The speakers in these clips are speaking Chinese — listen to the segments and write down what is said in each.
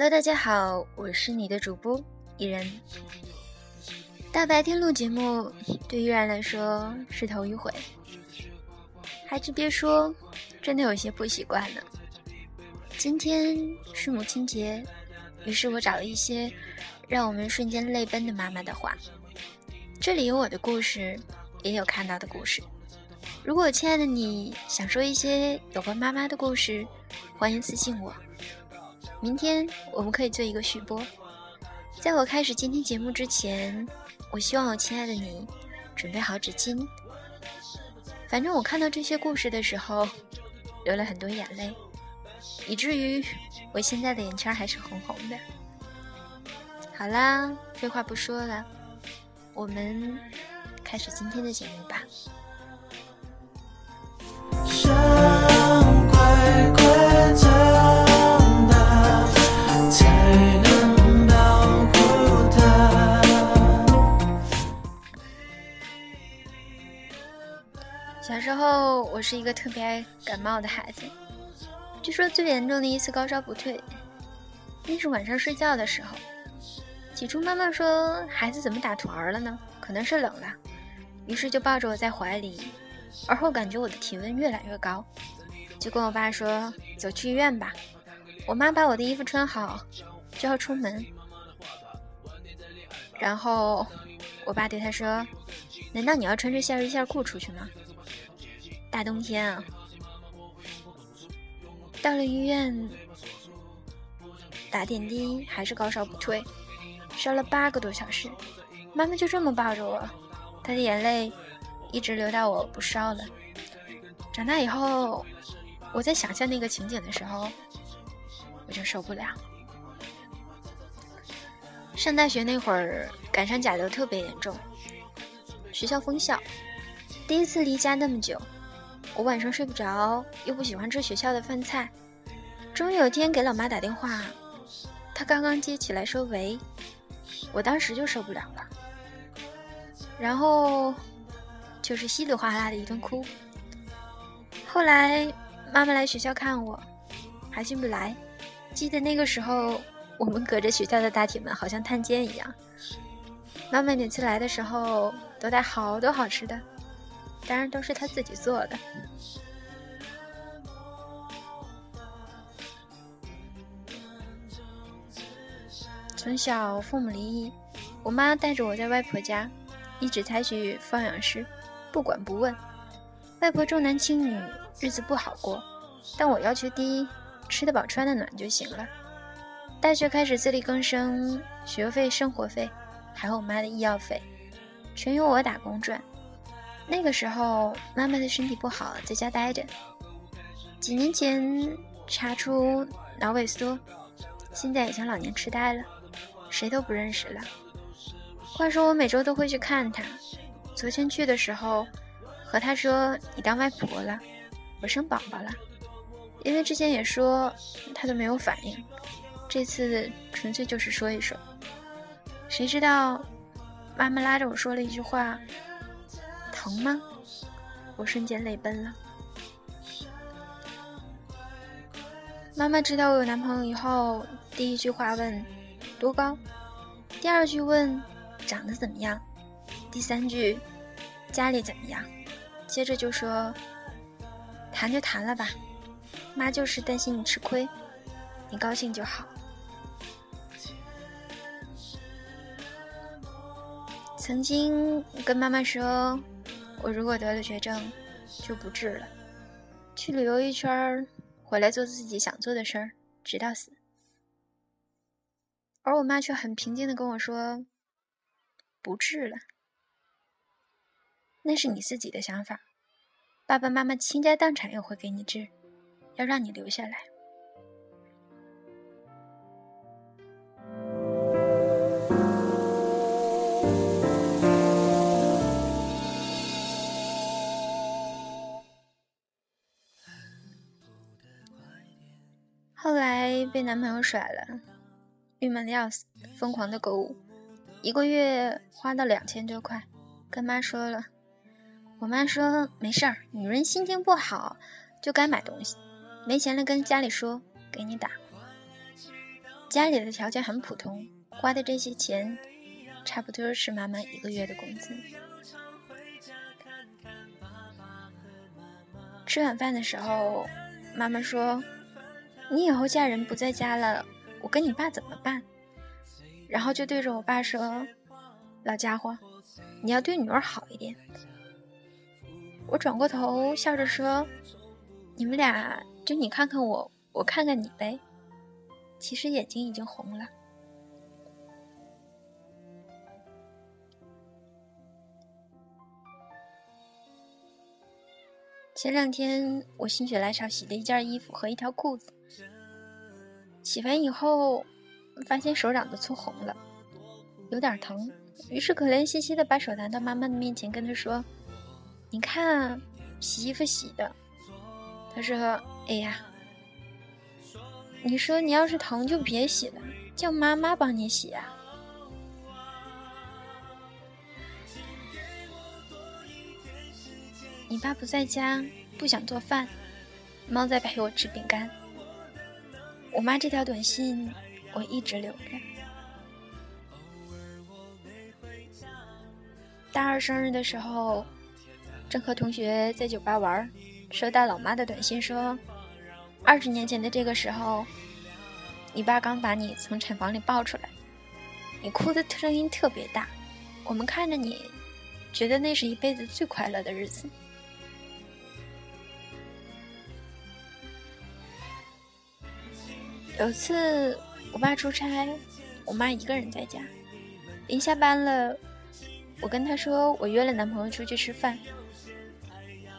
Hello，大家好，我是你的主播依然。大白天录节目，对依然来说是头一回，还真别说，真的有些不习惯呢。今天是母亲节，于是我找了一些让我们瞬间泪奔的妈妈的话。这里有我的故事，也有看到的故事。如果亲爱的你想说一些有关妈妈的故事，欢迎私信我。明天我们可以做一个续播。在我开始今天节目之前，我希望我亲爱的你准备好纸巾。反正我看到这些故事的时候，流了很多眼泪，以至于我现在的眼圈还是红红的。好啦，废话不说了，我们开始今天的节目吧。小时候，我是一个特别爱感冒的孩子。据说最严重的一次高烧不退，那是晚上睡觉的时候。起初妈妈说：“孩子怎么打团儿了呢？可能是冷了。”于是就抱着我在怀里。而后感觉我的体温越来越高，就跟我爸说：“走去医院吧。”我妈把我的衣服穿好，就要出门。然后我爸对他说：“难道你要穿着线衣线裤出去吗？”大冬天啊，到了医院打点滴还是高烧不退，烧了八个多小时。妈妈就这么抱着我，她的眼泪一直流到我不烧了。长大以后，我在想象那个情景的时候，我就受不了。上大学那会儿，赶上甲流特别严重，学校封校，第一次离家那么久。我晚上睡不着，又不喜欢吃学校的饭菜。终于有天给老妈打电话，她刚刚接起来说“喂”，我当时就受不了了，然后就是稀里哗啦的一顿哭。后来妈妈来学校看我，还进不来。记得那个时候，我们隔着学校的大铁门，好像探监一样。妈妈每次来的时候，都带好多好吃的。当然都是他自己做的。从小父母离异，我妈带着我在外婆家，一直采取放养式，不管不问。外婆重男轻女，日子不好过，但我要求低，吃得饱穿得暖就行了。大学开始自力更生，学费、生活费，还有我妈的医药费，全由我打工赚。那个时候，妈妈的身体不好，在家待着。几年前查出脑萎缩，现在已经老年痴呆了，谁都不认识了。话说我每周都会去看她，昨天去的时候，和她说：“你当外婆了，我生宝宝了。”因为之前也说，她都没有反应，这次纯粹就是说一说。谁知道，妈妈拉着我说了一句话。疼吗？我瞬间泪奔了。妈妈知道我有男朋友以后，第一句话问多高，第二句问长得怎么样，第三句家里怎么样，接着就说谈就谈了吧，妈就是担心你吃亏，你高兴就好。曾经跟妈妈说。我如果得了绝症，就不治了，去旅游一圈回来做自己想做的事儿，直到死。而我妈却很平静的跟我说：“不治了，那是你自己的想法，爸爸妈妈倾家荡产也会给你治，要让你留下来。”后来被男朋友甩了，郁闷的要死，疯狂的购物，一个月花到两千多块，跟妈说了，我妈说没事儿，女人心情不好就该买东西，没钱了跟家里说给你打。家里的条件很普通，花的这些钱差不多是妈妈一个月的工资。吃晚饭的时候，妈妈说：“你以后嫁人不在家了，我跟你爸怎么办？”然后就对着我爸说：“老家伙，你要对女儿好一点。”我转过头笑着说：“你们俩就你看看我，我看看你呗。”其实眼睛已经红了。前两天我心血来潮洗了一件衣服和一条裤子，洗完以后发现手掌都搓红了，有点疼，于是可怜兮兮的把手拿到妈妈的面前，跟她说：“你看，洗衣服洗的。”她说：“哎呀。”你说你要是疼就别洗了，叫妈妈帮你洗啊。你爸不在家，不想做饭，猫在陪我吃饼干。我妈这条短信我一直留着。大二生日的时候，正和同学在酒吧玩，收到老妈的短信说。二十年前的这个时候，你爸刚把你从产房里抱出来，你哭的声音特别大，我们看着你，觉得那是一辈子最快乐的日子。有次我爸出差，我妈一个人在家，临下班了，我跟她说我约了男朋友出去吃饭，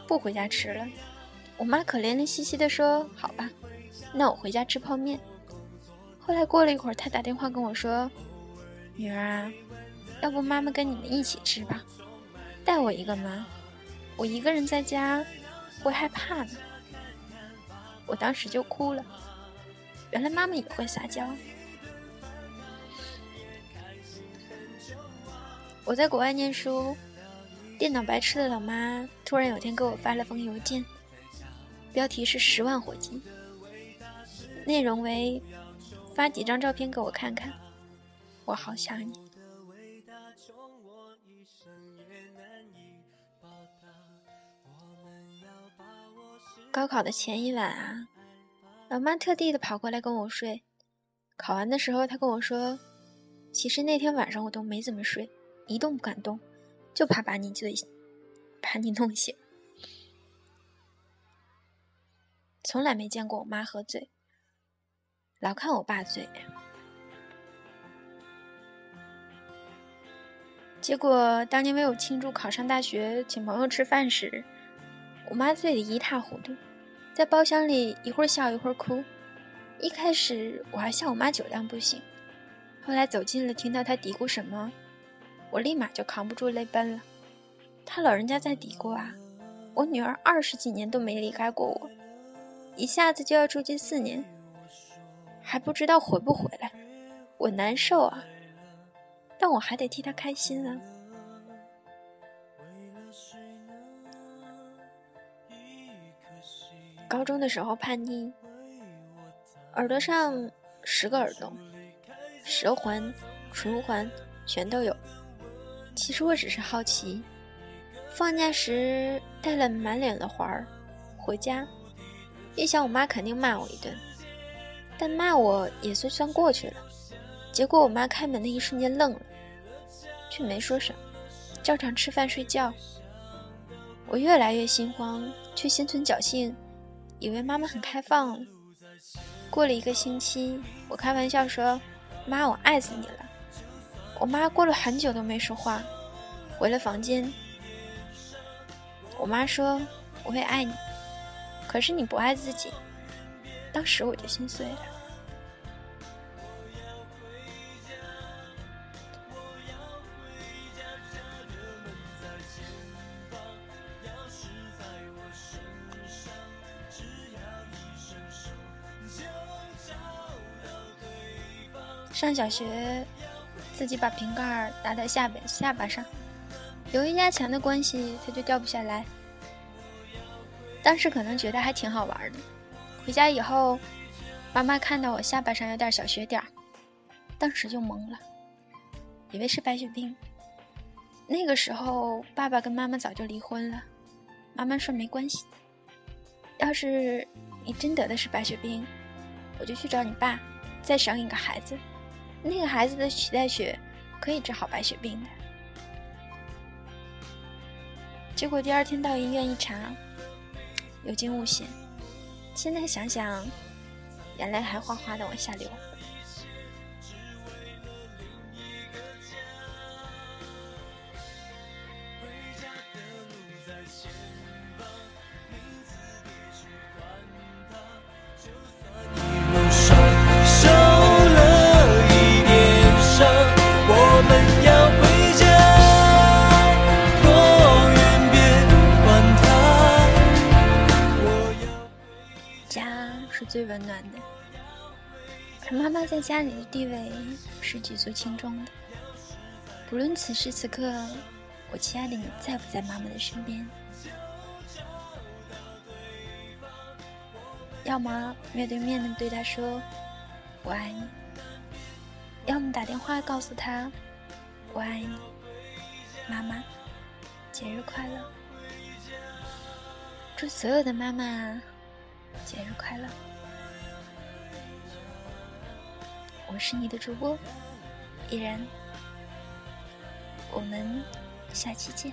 不回家吃了。我妈可怜怜兮兮的说：“好吧，那我回家吃泡面。”后来过了一会儿，她打电话跟我说：“女儿啊，要不妈妈跟你们一起吃吧，带我一个吗？我一个人在家会害怕呢。”我当时就哭了，原来妈妈也会撒娇。我在国外念书，电脑白痴的老妈突然有天给我发了封邮件。标题是十万火急，内容为发几张照片给我看看，我好想你。高考的前一晚啊，老妈特地的跑过来跟我睡。考完的时候，她跟我说，其实那天晚上我都没怎么睡，一动不敢动，就怕把你醉，把你弄醒。从来没见过我妈喝醉，老看我爸醉。结果当年为我庆祝考上大学，请朋友吃饭时，我妈醉得一塌糊涂，在包厢里一会儿笑一会儿哭。一开始我还笑我妈酒量不行，后来走近了，听到她嘀咕什么，我立马就扛不住泪奔了。她老人家在嘀咕啊，我女儿二十几年都没离开过我。一下子就要出去四年，还不知道回不回来，我难受啊！但我还得替他开心啊。高中的时候叛逆，耳朵上十个耳洞，舌环、唇环全都有。其实我只是好奇，放假时带了满脸的环儿回家。一想我妈肯定骂我一顿，但骂我也算算过去了。结果我妈开门的一瞬间愣了，却没说什么，照常吃饭睡觉。我越来越心慌，却心存侥幸，以为妈妈很开放。过了一个星期，我开玩笑说：“妈，我爱死你了。”我妈过了很久都没说话，回了房间。我妈说：“我会爱你。”可是你不爱自己，当时我就心碎了。上小学，自己把瓶盖打在下边下巴上，由于压强的关系，它就掉不下来。当时可能觉得还挺好玩的，回家以后，妈妈看到我下巴上有点小血点儿当时就懵了，以为是白血病。那个时候，爸爸跟妈妈早就离婚了。妈妈说没关系，要是你真得的是白血病，我就去找你爸，再生一个孩子。那个孩子的脐带血可以治好白血病的。结果第二天到医院一查，有惊无险。现在想想，眼泪还哗哗的往下流。家是最温暖的，而妈妈在家里的地位是举足轻重的。不论此时此刻，我亲爱的你在不在妈妈的身边，要么面对面的对她说“我爱你”，要么打电话告诉她“我爱你，妈妈，节日快乐”。祝所有的妈妈节日快乐！我是你的主播依然，我们下期见。